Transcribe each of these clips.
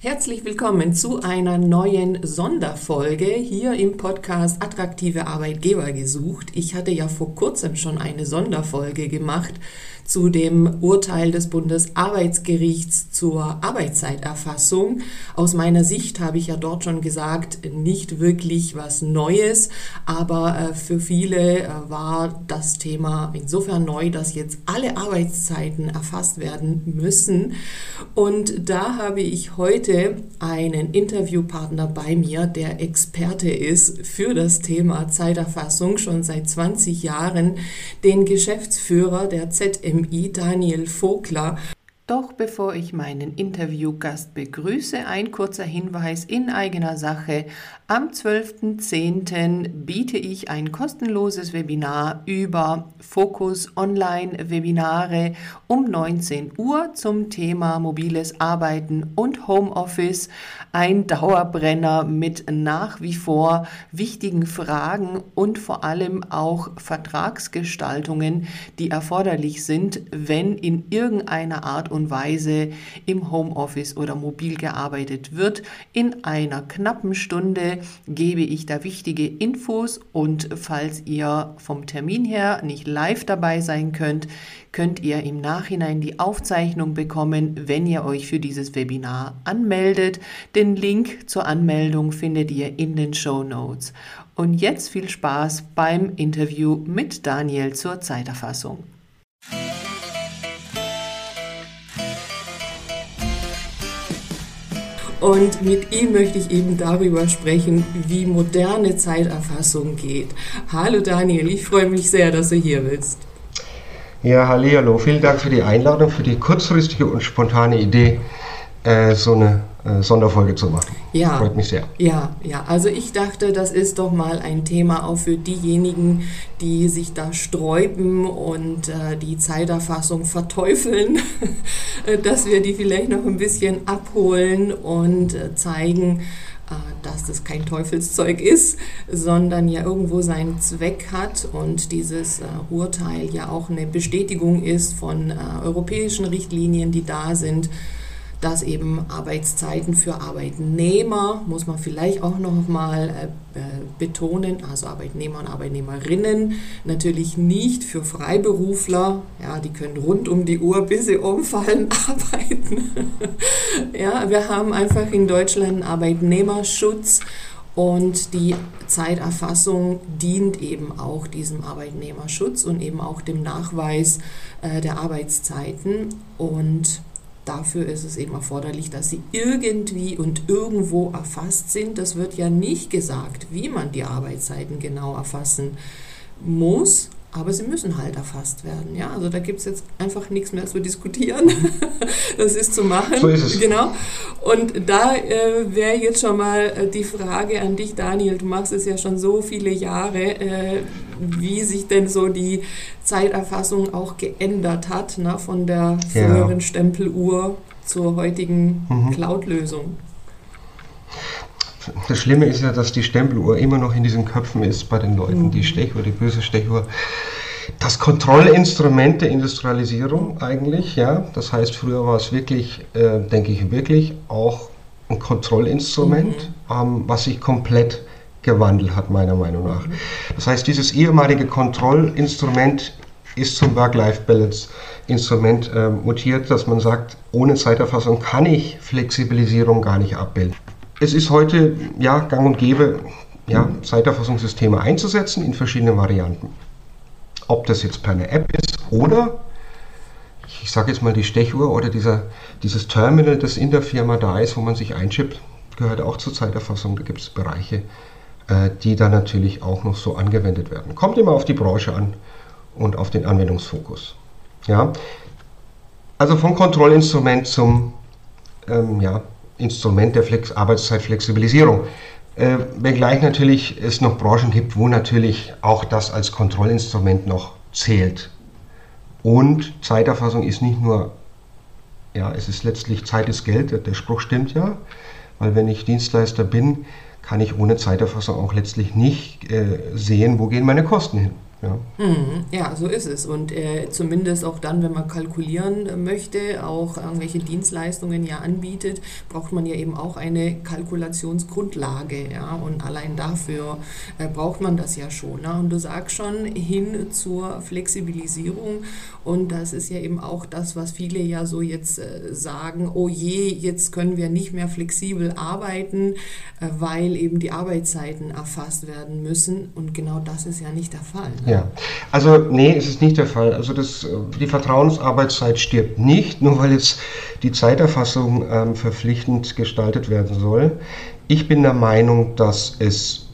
Herzlich willkommen zu einer neuen Sonderfolge hier im Podcast Attraktive Arbeitgeber gesucht. Ich hatte ja vor kurzem schon eine Sonderfolge gemacht zu dem Urteil des Bundesarbeitsgerichts zur Arbeitszeiterfassung. Aus meiner Sicht habe ich ja dort schon gesagt, nicht wirklich was Neues, aber äh, für viele äh, war das Thema insofern neu, dass jetzt alle Arbeitszeiten erfasst werden müssen. Und da habe ich heute einen Interviewpartner bei mir, der Experte ist für das Thema Zeiterfassung schon seit 20 Jahren, den Geschäftsführer der ZM BMI Daniel Vogler. Doch bevor ich meinen Interviewgast begrüße, ein kurzer Hinweis in eigener Sache. Am 12.10. biete ich ein kostenloses Webinar über Fokus Online-Webinare um 19 Uhr zum Thema mobiles Arbeiten und Homeoffice. Ein Dauerbrenner mit nach wie vor wichtigen Fragen und vor allem auch Vertragsgestaltungen, die erforderlich sind, wenn in irgendeiner Art und Weise im Homeoffice oder mobil gearbeitet wird. In einer knappen Stunde gebe ich da wichtige Infos und falls ihr vom Termin her nicht live dabei sein könnt, könnt ihr im Nachhinein die Aufzeichnung bekommen, wenn ihr euch für dieses Webinar anmeldet. Den Link zur Anmeldung findet ihr in den Show Notes. Und jetzt viel Spaß beim Interview mit Daniel zur Zeiterfassung. Und mit ihm möchte ich eben darüber sprechen, wie moderne Zeiterfassung geht. Hallo Daniel, ich freue mich sehr, dass du hier bist. Ja, hallo, vielen Dank für die Einladung, für die kurzfristige und spontane Idee, äh, so eine Sonderfolge zu machen. Ja. Freut mich sehr. Ja, ja. Also ich dachte, das ist doch mal ein Thema auch für diejenigen, die sich da sträuben und äh, die Zeiterfassung verteufeln, dass wir die vielleicht noch ein bisschen abholen und äh, zeigen, äh, dass das kein Teufelszeug ist, sondern ja irgendwo seinen Zweck hat und dieses äh, Urteil ja auch eine Bestätigung ist von äh, europäischen Richtlinien, die da sind dass eben Arbeitszeiten für Arbeitnehmer, muss man vielleicht auch noch mal äh, betonen, also Arbeitnehmer und Arbeitnehmerinnen, natürlich nicht für Freiberufler, ja, die können rund um die Uhr, bis sie umfallen, arbeiten. ja, wir haben einfach in Deutschland einen Arbeitnehmerschutz und die Zeiterfassung dient eben auch diesem Arbeitnehmerschutz und eben auch dem Nachweis äh, der Arbeitszeiten und Dafür ist es eben erforderlich, dass sie irgendwie und irgendwo erfasst sind. Das wird ja nicht gesagt, wie man die Arbeitszeiten genau erfassen muss, aber sie müssen halt erfasst werden. Ja, also da gibt es jetzt einfach nichts mehr zu diskutieren. das ist zu machen. So ist es. Genau. Und da äh, wäre jetzt schon mal äh, die Frage an dich, Daniel. Du machst es ja schon so viele Jahre, äh, wie sich denn so die Zeiterfassung auch geändert hat, ne, von der früheren ja. Stempeluhr zur heutigen mhm. Cloud-Lösung das Schlimme ist ja, dass die Stempeluhr immer noch in diesen Köpfen ist bei den Leuten, die mhm. Stechuhr, die böse Stechuhr. Das Kontrollinstrument der Industrialisierung eigentlich, ja. Das heißt, früher war es wirklich, äh, denke ich, wirklich auch ein Kontrollinstrument, mhm. ähm, was sich komplett gewandelt hat, meiner Meinung nach. Das heißt, dieses ehemalige Kontrollinstrument ist zum Work-Life-Balance-Instrument äh, mutiert, dass man sagt, ohne Zeiterfassung kann ich Flexibilisierung gar nicht abbilden. Es ist heute ja, gang und gäbe, ja, Zeiterfassungssysteme einzusetzen in verschiedenen Varianten. Ob das jetzt per eine App ist oder, ich sage jetzt mal die Stechuhr oder dieser, dieses Terminal, das in der Firma da ist, wo man sich einschippt, gehört auch zur Zeiterfassung. Da gibt es Bereiche, die dann natürlich auch noch so angewendet werden. Kommt immer auf die Branche an und auf den Anwendungsfokus. Ja? Also vom Kontrollinstrument zum ähm, ja, Instrument der Flex Arbeitszeitflexibilisierung. Äh, wenngleich natürlich es noch Branchen gibt, wo natürlich auch das als Kontrollinstrument noch zählt. Und Zeiterfassung ist nicht nur, ja, es ist letztlich Zeit ist Geld, der Spruch stimmt ja, weil wenn ich Dienstleister bin, kann ich ohne Zeiterfassung auch letztlich nicht äh, sehen, wo gehen meine Kosten hin. Ja. Mhm. ja, so ist es. Und äh, zumindest auch dann, wenn man kalkulieren möchte, auch irgendwelche Dienstleistungen ja anbietet, braucht man ja eben auch eine Kalkulationsgrundlage. Ja? Und allein dafür äh, braucht man das ja schon. Ne? Und du sagst schon hin zur Flexibilisierung. Und das ist ja eben auch das, was viele ja so jetzt äh, sagen, oh je, jetzt können wir nicht mehr flexibel arbeiten, äh, weil eben die Arbeitszeiten erfasst werden müssen. Und genau das ist ja nicht der Fall. Ne? Ja, also nee, es ist nicht der Fall. Also das, die Vertrauensarbeitszeit stirbt nicht, nur weil jetzt die Zeiterfassung ähm, verpflichtend gestaltet werden soll. Ich bin der Meinung, dass es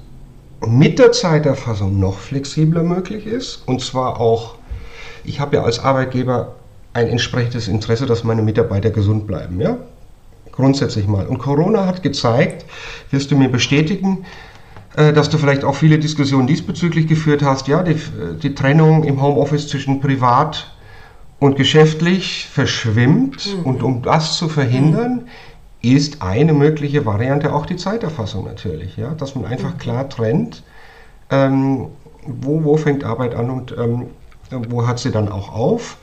mit der Zeiterfassung noch flexibler möglich ist. Und zwar auch, ich habe ja als Arbeitgeber ein entsprechendes Interesse, dass meine Mitarbeiter gesund bleiben. Ja? Grundsätzlich mal. Und Corona hat gezeigt, wirst du mir bestätigen, äh, dass du vielleicht auch viele Diskussionen diesbezüglich geführt hast. Ja, die, die Trennung im Homeoffice zwischen privat und geschäftlich verschwimmt. Mhm. Und um das zu verhindern, mhm. ist eine mögliche Variante auch die Zeiterfassung natürlich. Ja, dass man einfach mhm. klar trennt, ähm, wo, wo fängt Arbeit an und ähm, wo hat sie dann auch auf.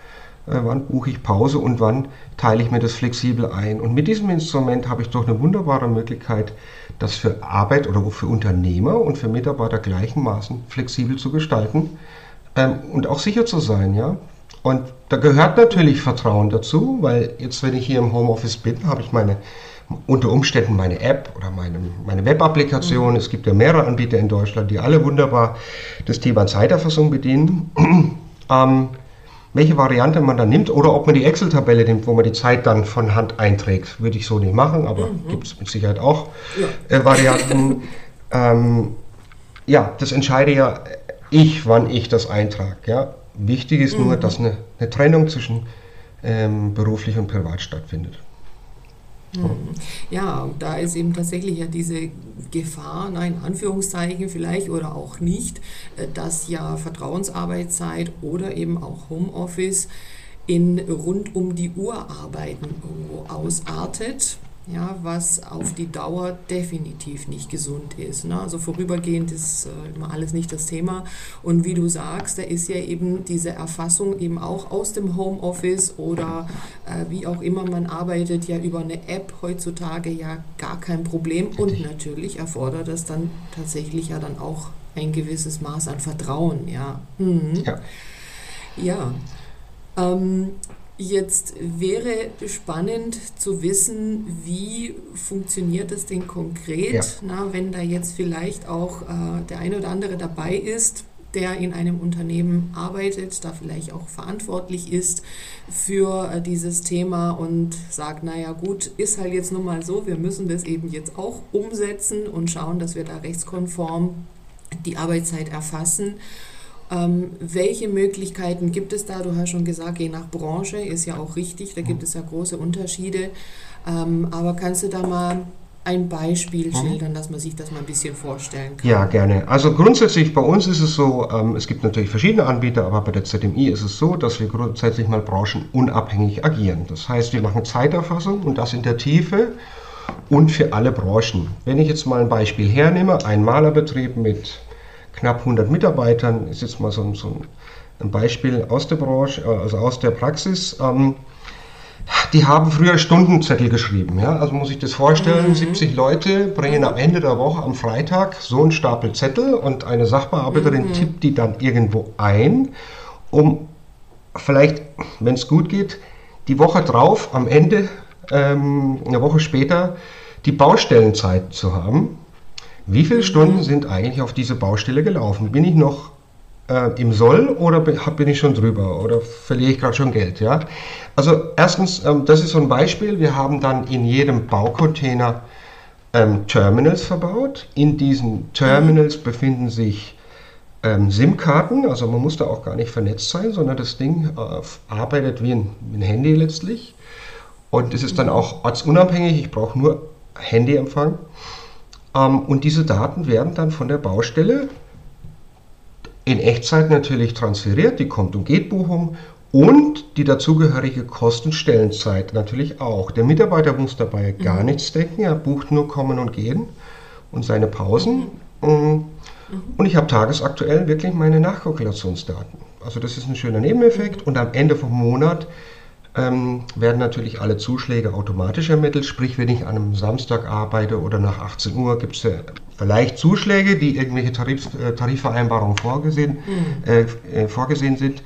Äh, wann buche ich Pause und wann teile ich mir das flexibel ein. Und mit diesem Instrument habe ich doch eine wunderbare Möglichkeit, das für Arbeit oder für Unternehmer und für Mitarbeiter gleichermaßen flexibel zu gestalten ähm, und auch sicher zu sein. Ja? Und da gehört natürlich Vertrauen dazu, weil jetzt, wenn ich hier im Homeoffice bin, habe ich meine unter Umständen meine App oder meine, meine Web-Applikation. Mhm. Es gibt ja mehrere Anbieter in Deutschland, die alle wunderbar das Thema Zeiterfassung bedienen. ähm, welche Variante man dann nimmt oder ob man die Excel-Tabelle nimmt, wo man die Zeit dann von Hand einträgt. Würde ich so nicht machen, aber mhm. gibt es mit Sicherheit auch ja. äh, Varianten. ähm, ja, das entscheide ja ich, wann ich das eintrage. Ja. Wichtig ist mhm. nur, dass eine, eine Trennung zwischen ähm, beruflich und privat stattfindet. Hm. Ja, da ist eben tatsächlich ja diese Gefahr, nein, Anführungszeichen vielleicht oder auch nicht, äh, dass ja Vertrauensarbeitszeit oder eben auch Homeoffice in rund um die Uhr arbeiten ausartet ja, was auf die Dauer definitiv nicht gesund ist. Ne? Also vorübergehend ist äh, immer alles nicht das Thema. Und wie du sagst, da ist ja eben diese Erfassung eben auch aus dem Homeoffice oder äh, wie auch immer man arbeitet, ja über eine App heutzutage ja gar kein Problem. Und natürlich erfordert das dann tatsächlich ja dann auch ein gewisses Maß an Vertrauen. Ja. Mhm. Ja. ja. Ähm, Jetzt wäre spannend zu wissen, wie funktioniert das denn konkret, ja. na, wenn da jetzt vielleicht auch äh, der eine oder andere dabei ist, der in einem Unternehmen arbeitet, da vielleicht auch verantwortlich ist für äh, dieses Thema und sagt, naja gut, ist halt jetzt nun mal so, wir müssen das eben jetzt auch umsetzen und schauen, dass wir da rechtskonform die Arbeitszeit erfassen ähm, welche Möglichkeiten gibt es da? Du hast schon gesagt, je nach Branche ist ja auch richtig, da gibt es ja große Unterschiede. Ähm, aber kannst du da mal ein Beispiel mhm. schildern, dass man sich das mal ein bisschen vorstellen kann? Ja, gerne. Also grundsätzlich bei uns ist es so, ähm, es gibt natürlich verschiedene Anbieter, aber bei der ZMI ist es so, dass wir grundsätzlich mal branchenunabhängig agieren. Das heißt, wir machen Zeiterfassung und das in der Tiefe und für alle Branchen. Wenn ich jetzt mal ein Beispiel hernehme, ein Malerbetrieb mit knapp 100 Mitarbeitern, ist jetzt mal so, so ein Beispiel aus der Branche, äh, also aus der Praxis. Ähm, die haben früher Stundenzettel geschrieben. Ja? Also muss ich das vorstellen, mhm. 70 Leute bringen am Ende der Woche am Freitag so einen Stapel Zettel und eine Sachbearbeiterin mhm. tippt die dann irgendwo ein, um vielleicht, wenn es gut geht, die Woche drauf, am Ende, ähm, eine Woche später, die Baustellenzeit zu haben. Wie viele Stunden sind eigentlich auf diese Baustelle gelaufen? Bin ich noch äh, im Soll oder bin ich schon drüber oder verliere ich gerade schon Geld? Ja? Also erstens, ähm, das ist so ein Beispiel. Wir haben dann in jedem Baucontainer ähm, Terminals verbaut. In diesen Terminals befinden sich ähm, SIM-Karten, also man muss da auch gar nicht vernetzt sein, sondern das Ding äh, arbeitet wie ein, wie ein Handy letztlich. Und es ist dann auch ortsunabhängig, ich brauche nur Handyempfang. Ähm, und diese Daten werden dann von der Baustelle in Echtzeit natürlich transferiert, die Kommt- und Gehtbuchung und die dazugehörige Kostenstellenzeit natürlich auch. Der Mitarbeiter muss dabei mhm. gar nichts denken, er bucht nur Kommen und Gehen und seine Pausen. Mhm. Mhm. Und ich habe tagesaktuell wirklich meine Nachkalkulationsdaten. Also das ist ein schöner Nebeneffekt. Und am Ende vom Monat ähm, werden natürlich alle Zuschläge automatisch ermittelt. Sprich, wenn ich an einem Samstag arbeite oder nach 18 Uhr, gibt es ja vielleicht Zuschläge, die irgendwelche Tarif, äh, Tarifvereinbarungen vorgesehen, mhm. äh, äh, vorgesehen sind.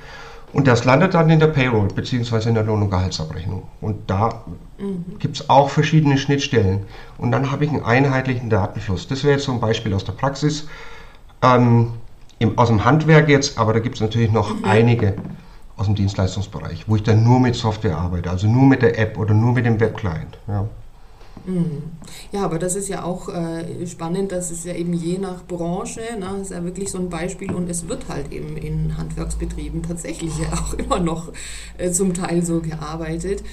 Und das landet dann in der Payroll bzw. in der Lohn- und Gehaltsabrechnung. Und da mhm. gibt es auch verschiedene Schnittstellen. Und dann habe ich einen einheitlichen Datenfluss. Das wäre jetzt so ein Beispiel aus der Praxis, ähm, im, aus dem Handwerk jetzt, aber da gibt es natürlich noch mhm. einige aus dem Dienstleistungsbereich, wo ich dann nur mit Software arbeite, also nur mit der App oder nur mit dem Webclient. Ja. Mhm. Ja, aber das ist ja auch äh, spannend, dass es ja eben je nach Branche, ne, das ist ja wirklich so ein Beispiel und es wird halt eben in Handwerksbetrieben tatsächlich ja auch immer noch äh, zum Teil so gearbeitet,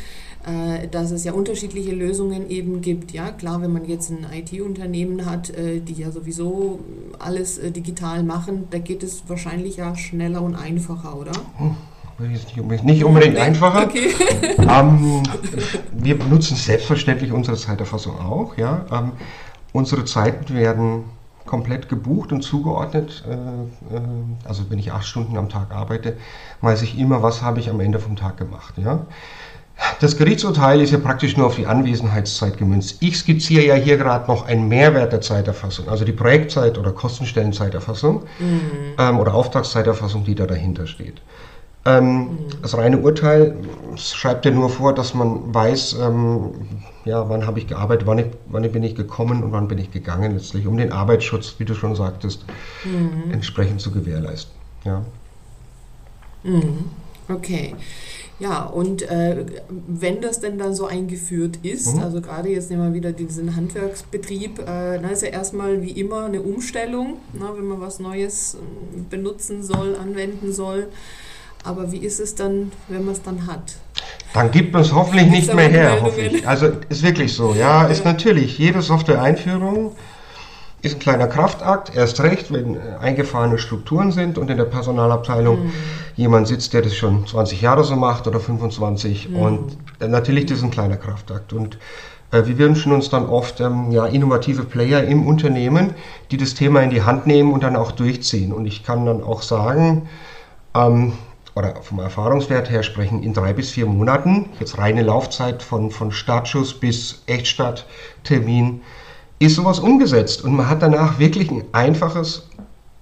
äh, dass es ja unterschiedliche Lösungen eben gibt. Ja, klar, wenn man jetzt ein IT-Unternehmen hat, äh, die ja sowieso alles äh, digital machen, da geht es wahrscheinlich ja schneller und einfacher, oder? Hm nicht unbedingt einfacher. Okay. Ähm, wir benutzen selbstverständlich unsere Zeiterfassung auch. Ja? Ähm, unsere Zeiten werden komplett gebucht und zugeordnet. Äh, äh, also wenn ich acht Stunden am Tag arbeite, weiß ich immer, was habe ich am Ende vom Tag gemacht. Ja? Das Gerichtsurteil ist ja praktisch nur auf die Anwesenheitszeit gemünzt. Ich skizziere ja hier gerade noch einen Mehrwert der Zeiterfassung, also die Projektzeit- oder Kostenstellenzeiterfassung mhm. ähm, oder Auftragszeiterfassung, die da dahinter steht. Ähm, das reine Urteil schreibt ja nur vor, dass man weiß, ähm, ja, wann habe ich gearbeitet, wann, ich, wann bin ich gekommen und wann bin ich gegangen, letztlich, um den Arbeitsschutz, wie du schon sagtest, mhm. entsprechend zu gewährleisten. Ja. Mhm. Okay. Ja, und äh, wenn das denn dann so eingeführt ist, mhm. also gerade jetzt nehmen wir wieder diesen Handwerksbetrieb, äh, dann ist ja erstmal wie immer eine Umstellung, na, wenn man was Neues äh, benutzen soll, anwenden soll. Aber wie ist es dann, wenn man es dann hat? Dann gibt man es hoffentlich nicht mehr her, hoffe ich. Also ist wirklich so, ja, ist natürlich, jede Software-Einführung ist ein kleiner Kraftakt, erst recht, wenn äh, eingefahrene Strukturen sind und in der Personalabteilung mhm. jemand sitzt, der das schon 20 Jahre so macht oder 25 mhm. und äh, natürlich das ist ein kleiner Kraftakt und äh, wir wünschen uns dann oft ähm, ja, innovative Player im Unternehmen, die das Thema in die Hand nehmen und dann auch durchziehen und ich kann dann auch sagen, ähm, oder vom Erfahrungswert her sprechen, in drei bis vier Monaten, jetzt reine Laufzeit von, von Startschuss bis Echtstarttermin, ist sowas umgesetzt und man hat danach wirklich ein einfaches,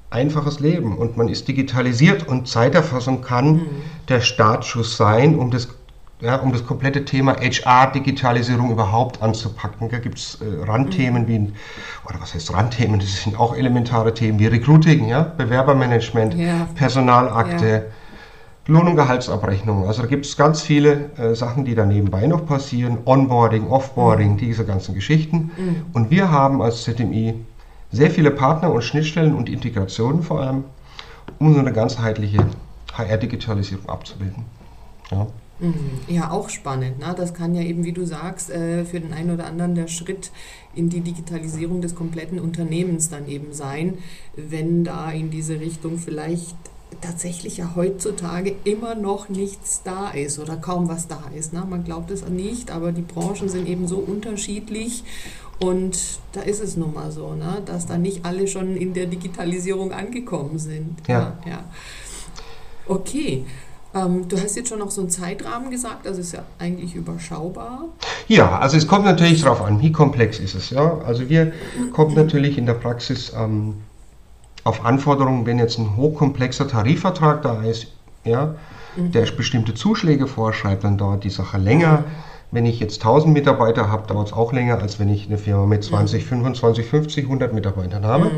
einfaches Leben und man ist digitalisiert und Zeiterfassung kann mhm. der Startschuss sein, um das, ja, um das komplette Thema HR-Digitalisierung überhaupt anzupacken. Da gibt es äh, Randthemen mhm. wie, oder was heißt Randthemen, das sind auch elementare Themen wie Recruiting, ja, Bewerbermanagement, ja. Personalakte. Lohn- und Gehaltsabrechnung. Also da gibt es ganz viele äh, Sachen, die da nebenbei noch passieren. Onboarding, Offboarding, mhm. diese ganzen Geschichten. Mhm. Und wir haben als ZMI sehr viele Partner und Schnittstellen und Integrationen vor allem, um so eine ganzheitliche HR-Digitalisierung abzubilden. Ja. Mhm. Ja, auch spannend. Ne? Das kann ja eben, wie du sagst, äh, für den einen oder anderen der Schritt in die Digitalisierung des kompletten Unternehmens dann eben sein, wenn da in diese Richtung vielleicht tatsächlich ja heutzutage immer noch nichts da ist oder kaum was da ist. Ne? Man glaubt es nicht, aber die Branchen sind eben so unterschiedlich und da ist es nun mal so, ne? dass da nicht alle schon in der Digitalisierung angekommen sind. Ja. ja, ja. Okay. Ähm, du hast jetzt schon noch so einen Zeitrahmen gesagt, also ist ja eigentlich überschaubar. Ja, also es kommt natürlich darauf an, wie komplex ist es. Ja? Also wir kommen natürlich in der Praxis ähm, auf Anforderungen, wenn jetzt ein hochkomplexer Tarifvertrag da ist, ja, mhm. der bestimmte Zuschläge vorschreibt, dann dauert die Sache länger. Wenn ich jetzt 1000 Mitarbeiter habe, dauert es auch länger, als wenn ich eine Firma mit 20, 25, 50, 100 Mitarbeitern habe. Mhm.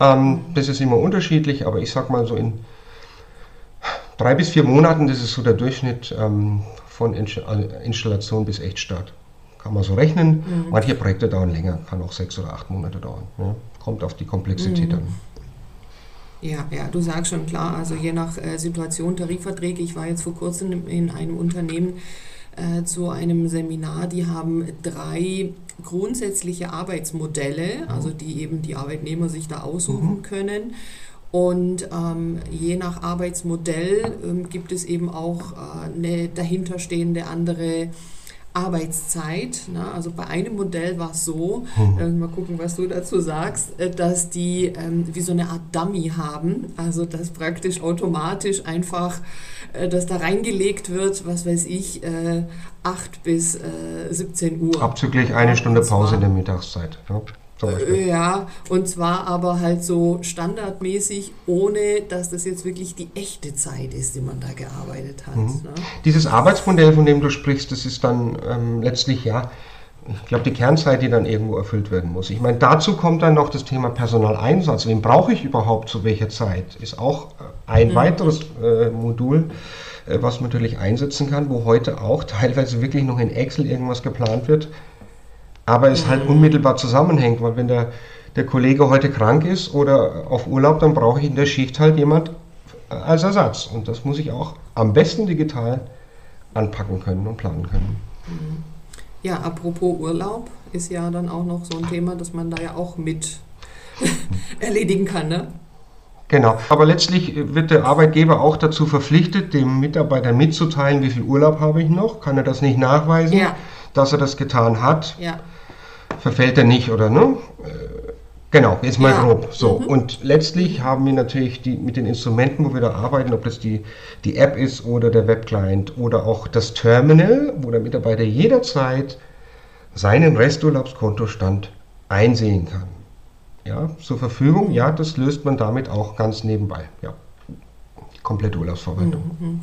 Ähm, das ist immer unterschiedlich, aber ich sage mal so in drei bis vier Monaten, das ist so der Durchschnitt ähm, von äh, Installation bis Echtstart. Kann man so rechnen. Mhm. Manche Projekte dauern länger, kann auch sechs oder acht Monate dauern. Ja. Kommt auf die Komplexität mhm. an. Ja, ja, du sagst schon klar, also je nach äh, Situation Tarifverträge. Ich war jetzt vor kurzem in einem Unternehmen äh, zu einem Seminar, die haben drei grundsätzliche Arbeitsmodelle, mhm. also die eben die Arbeitnehmer sich da aussuchen mhm. können. Und ähm, je nach Arbeitsmodell ähm, gibt es eben auch äh, eine dahinterstehende andere Arbeitszeit. Na, also bei einem Modell war es so, mhm. äh, mal gucken, was du dazu sagst, äh, dass die ähm, wie so eine Art Dummy haben. Also dass praktisch automatisch einfach äh, das da reingelegt wird, was weiß ich, 8 bis 17 Uhr. Abzüglich eine Stunde Pause in der Mittagszeit. Ja. Ja, und zwar aber halt so standardmäßig, ohne dass das jetzt wirklich die echte Zeit ist, die man da gearbeitet hat. Mhm. Ne? Dieses Arbeitsmodell, von dem du sprichst, das ist dann ähm, letztlich ja, ich glaube, die Kernzeit, die dann irgendwo erfüllt werden muss. Ich meine, dazu kommt dann noch das Thema Personaleinsatz. Wen brauche ich überhaupt zu welcher Zeit? Ist auch äh, ein mhm. weiteres äh, Modul, äh, was man natürlich einsetzen kann, wo heute auch teilweise wirklich noch in Excel irgendwas geplant wird aber es halt unmittelbar zusammenhängt, weil wenn der, der Kollege heute krank ist oder auf Urlaub, dann brauche ich in der Schicht halt jemand als Ersatz. Und das muss ich auch am besten digital anpacken können und planen können. Ja, apropos Urlaub ist ja dann auch noch so ein Thema, dass man da ja auch mit erledigen kann, ne? Genau, aber letztlich wird der Arbeitgeber auch dazu verpflichtet, dem Mitarbeiter mitzuteilen, wie viel Urlaub habe ich noch. Kann er das nicht nachweisen, ja. dass er das getan hat? Ja verfällt er nicht, oder ne? Äh, genau, jetzt mal ja. grob. So. Mhm. Und letztlich haben wir natürlich die, mit den Instrumenten, wo wir da arbeiten, ob das die, die App ist oder der Webclient oder auch das Terminal, wo der Mitarbeiter jederzeit seinen Resturlaubskontostand einsehen kann. Ja, zur Verfügung, ja, das löst man damit auch ganz nebenbei. Ja, die komplette Urlaubsverwaltung. Mhm.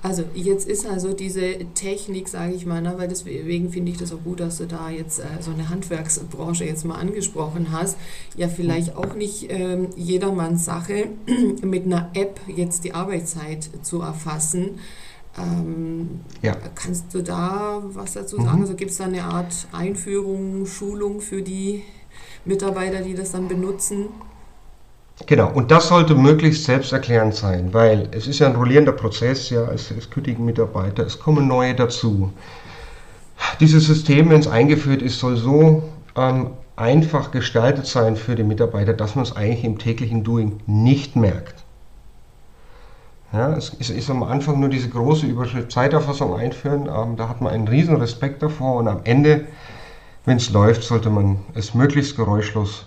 Also jetzt ist also diese Technik, sage ich mal, ne, weil deswegen finde ich das auch gut, dass du da jetzt äh, so eine Handwerksbranche jetzt mal angesprochen hast, ja vielleicht auch nicht ähm, jedermanns Sache, mit einer App jetzt die Arbeitszeit zu erfassen. Ähm, ja. Kannst du da was dazu sagen? Mhm. Also gibt es da eine Art Einführung, Schulung für die Mitarbeiter, die das dann benutzen? Genau, und das sollte möglichst selbsterklärend sein, weil es ist ja ein rollierender Prozess, ja, es, es kündigen Mitarbeiter, es kommen neue dazu. Dieses System, wenn es eingeführt ist, soll so ähm, einfach gestaltet sein für die Mitarbeiter, dass man es eigentlich im täglichen Doing nicht merkt. Ja, es ist, ist am Anfang nur diese große Überschrift Zeiterfassung einführen, ähm, da hat man einen riesen Respekt davor und am Ende, wenn es läuft, sollte man es möglichst geräuschlos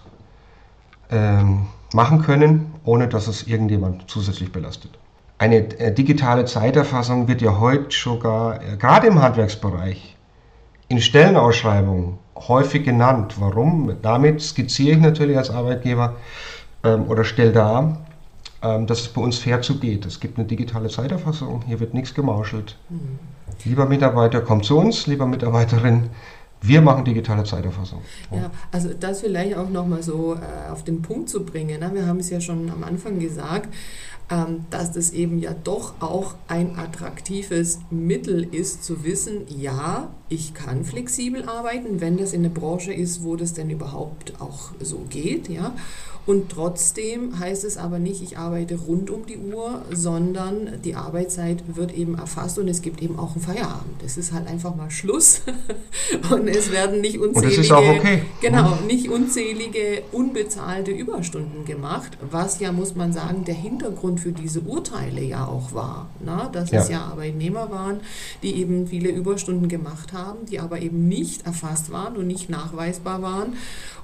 ähm, machen können, ohne dass es irgendjemand zusätzlich belastet. Eine äh, digitale Zeiterfassung wird ja heute sogar, äh, gerade im Handwerksbereich, in Stellenausschreibungen häufig genannt. Warum? Damit skizziere ich natürlich als Arbeitgeber ähm, oder stelle dar, ähm, dass es bei uns fair zugeht. Es gibt eine digitale Zeiterfassung, hier wird nichts gemauschelt. Mhm. Lieber Mitarbeiter, komm zu uns, lieber Mitarbeiterin, wir machen digitale Zeiterfassung. Ja, also das vielleicht auch nochmal so äh, auf den Punkt zu bringen. Ne? Wir haben es ja schon am Anfang gesagt, ähm, dass das eben ja doch auch ein attraktives Mittel ist, zu wissen, ja, ich kann flexibel arbeiten, wenn das in der Branche ist, wo das denn überhaupt auch so geht, ja. Und trotzdem heißt es aber nicht, ich arbeite rund um die Uhr, sondern die Arbeitszeit wird eben erfasst und es gibt eben auch einen Feierabend. Es ist halt einfach mal Schluss und es werden nicht unzählige, okay. genau, nicht unzählige unbezahlte Überstunden gemacht, was ja, muss man sagen, der Hintergrund für diese Urteile ja auch war. Na? Dass ja. es ja Arbeitnehmer waren, die eben viele Überstunden gemacht haben, die aber eben nicht erfasst waren und nicht nachweisbar waren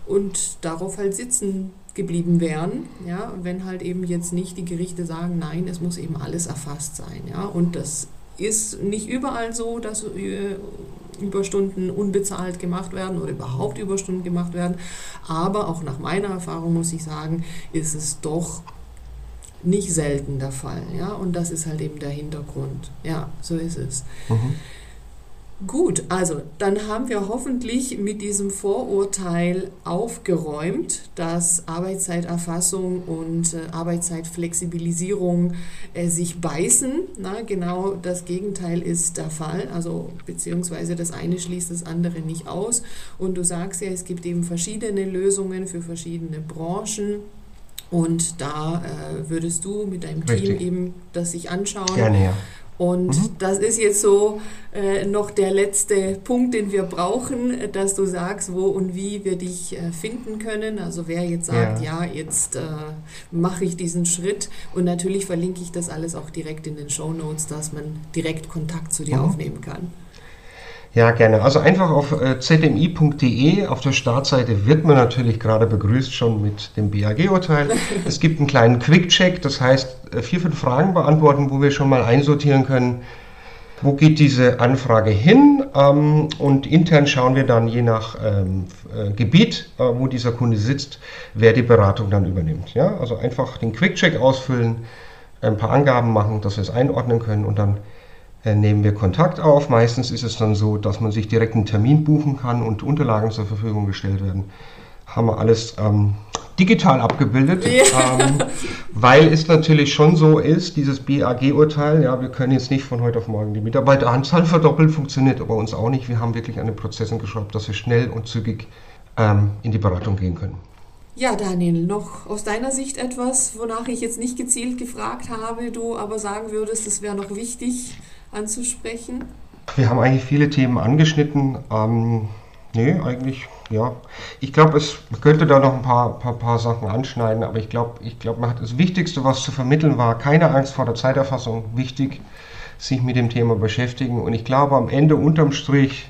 und darauf halt sitzen geblieben wären, ja, wenn halt eben jetzt nicht die Gerichte sagen, nein, es muss eben alles erfasst sein, ja, und das ist nicht überall so, dass äh, Überstunden unbezahlt gemacht werden oder überhaupt Überstunden gemacht werden, aber auch nach meiner Erfahrung muss ich sagen, ist es doch nicht selten der Fall, ja, und das ist halt eben der Hintergrund, ja, so ist es. Mhm. Gut, also dann haben wir hoffentlich mit diesem Vorurteil aufgeräumt, dass Arbeitszeiterfassung und äh, Arbeitszeitflexibilisierung äh, sich beißen. Na, genau das Gegenteil ist der Fall, also beziehungsweise das eine schließt das andere nicht aus. Und du sagst ja, es gibt eben verschiedene Lösungen für verschiedene Branchen. Und da äh, würdest du mit deinem Richtig. Team eben das sich anschauen. Gerne, ja und mhm. das ist jetzt so äh, noch der letzte Punkt, den wir brauchen, dass du sagst, wo und wie wir dich äh, finden können. Also wer jetzt sagt, ja, ja jetzt äh, mache ich diesen Schritt. Und natürlich verlinke ich das alles auch direkt in den Show Notes, dass man direkt Kontakt zu dir mhm. aufnehmen kann. Ja, gerne. Also einfach auf äh, zmi.de auf der Startseite wird man natürlich gerade begrüßt schon mit dem BAG-Urteil. es gibt einen kleinen Quick-Check, das heißt äh, vier, fünf Fragen beantworten, wo wir schon mal einsortieren können, wo geht diese Anfrage hin ähm, und intern schauen wir dann je nach ähm, äh, Gebiet, wo dieser Kunde sitzt, wer die Beratung dann übernimmt. Ja? Also einfach den Quick-Check ausfüllen, ein paar Angaben machen, dass wir es einordnen können und dann nehmen wir Kontakt auf. Meistens ist es dann so, dass man sich direkt einen Termin buchen kann und Unterlagen zur Verfügung gestellt werden. Haben wir alles ähm, digital abgebildet, ja. ähm, weil es natürlich schon so ist, dieses BAG-Urteil, ja, wir können jetzt nicht von heute auf morgen die Mitarbeiteranzahl verdoppeln, funktioniert aber uns auch nicht. Wir haben wirklich an den Prozessen geschraubt, dass wir schnell und zügig ähm, in die Beratung gehen können. Ja, Daniel, noch aus deiner Sicht etwas, wonach ich jetzt nicht gezielt gefragt habe, du aber sagen würdest, es wäre noch wichtig anzusprechen? Wir haben eigentlich viele Themen angeschnitten. Ähm, nee, eigentlich, ja. Ich glaube, es könnte da noch ein paar, paar, paar Sachen anschneiden, aber ich glaube, ich glaub, das Wichtigste, was zu vermitteln war, keine Angst vor der Zeiterfassung, wichtig, sich mit dem Thema beschäftigen. Und ich glaube, am Ende unterm Strich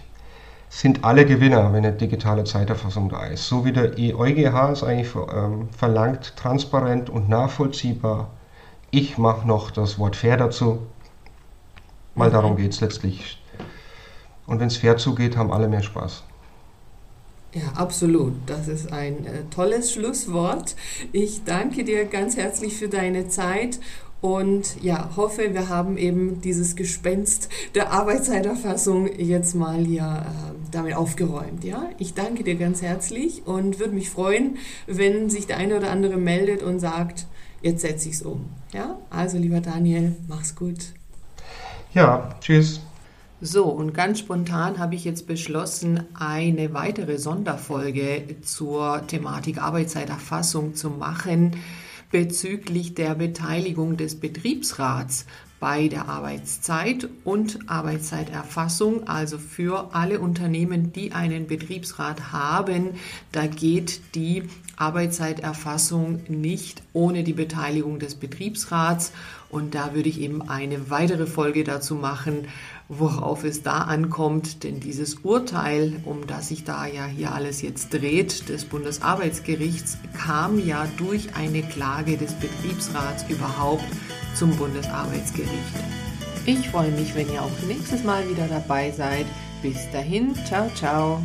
sind alle Gewinner, wenn eine digitale Zeiterfassung da ist. So wie der EuGH es eigentlich ähm, verlangt, transparent und nachvollziehbar. Ich mache noch das Wort fair dazu. Weil darum geht es letztlich. Und wenn es fair zugeht, haben alle mehr Spaß. Ja, absolut. Das ist ein äh, tolles Schlusswort. Ich danke dir ganz herzlich für deine Zeit und ja, hoffe, wir haben eben dieses Gespenst der Arbeitszeiterfassung jetzt mal ja äh, damit aufgeräumt. Ja, ich danke dir ganz herzlich und würde mich freuen, wenn sich der eine oder andere meldet und sagt, jetzt setze ich es um. Ja, also lieber Daniel, mach's gut. Ja, tschüss. So, und ganz spontan habe ich jetzt beschlossen, eine weitere Sonderfolge zur Thematik Arbeitszeiterfassung zu machen bezüglich der Beteiligung des Betriebsrats bei der Arbeitszeit und Arbeitszeiterfassung, also für alle Unternehmen, die einen Betriebsrat haben. Da geht die Arbeitszeiterfassung nicht ohne die Beteiligung des Betriebsrats. Und da würde ich eben eine weitere Folge dazu machen, worauf es da ankommt. Denn dieses Urteil, um das sich da ja hier alles jetzt dreht, des Bundesarbeitsgerichts, kam ja durch eine Klage des Betriebsrats überhaupt zum Bundesarbeitsgericht. Ich freue mich, wenn ihr auch nächstes Mal wieder dabei seid. Bis dahin, ciao, ciao.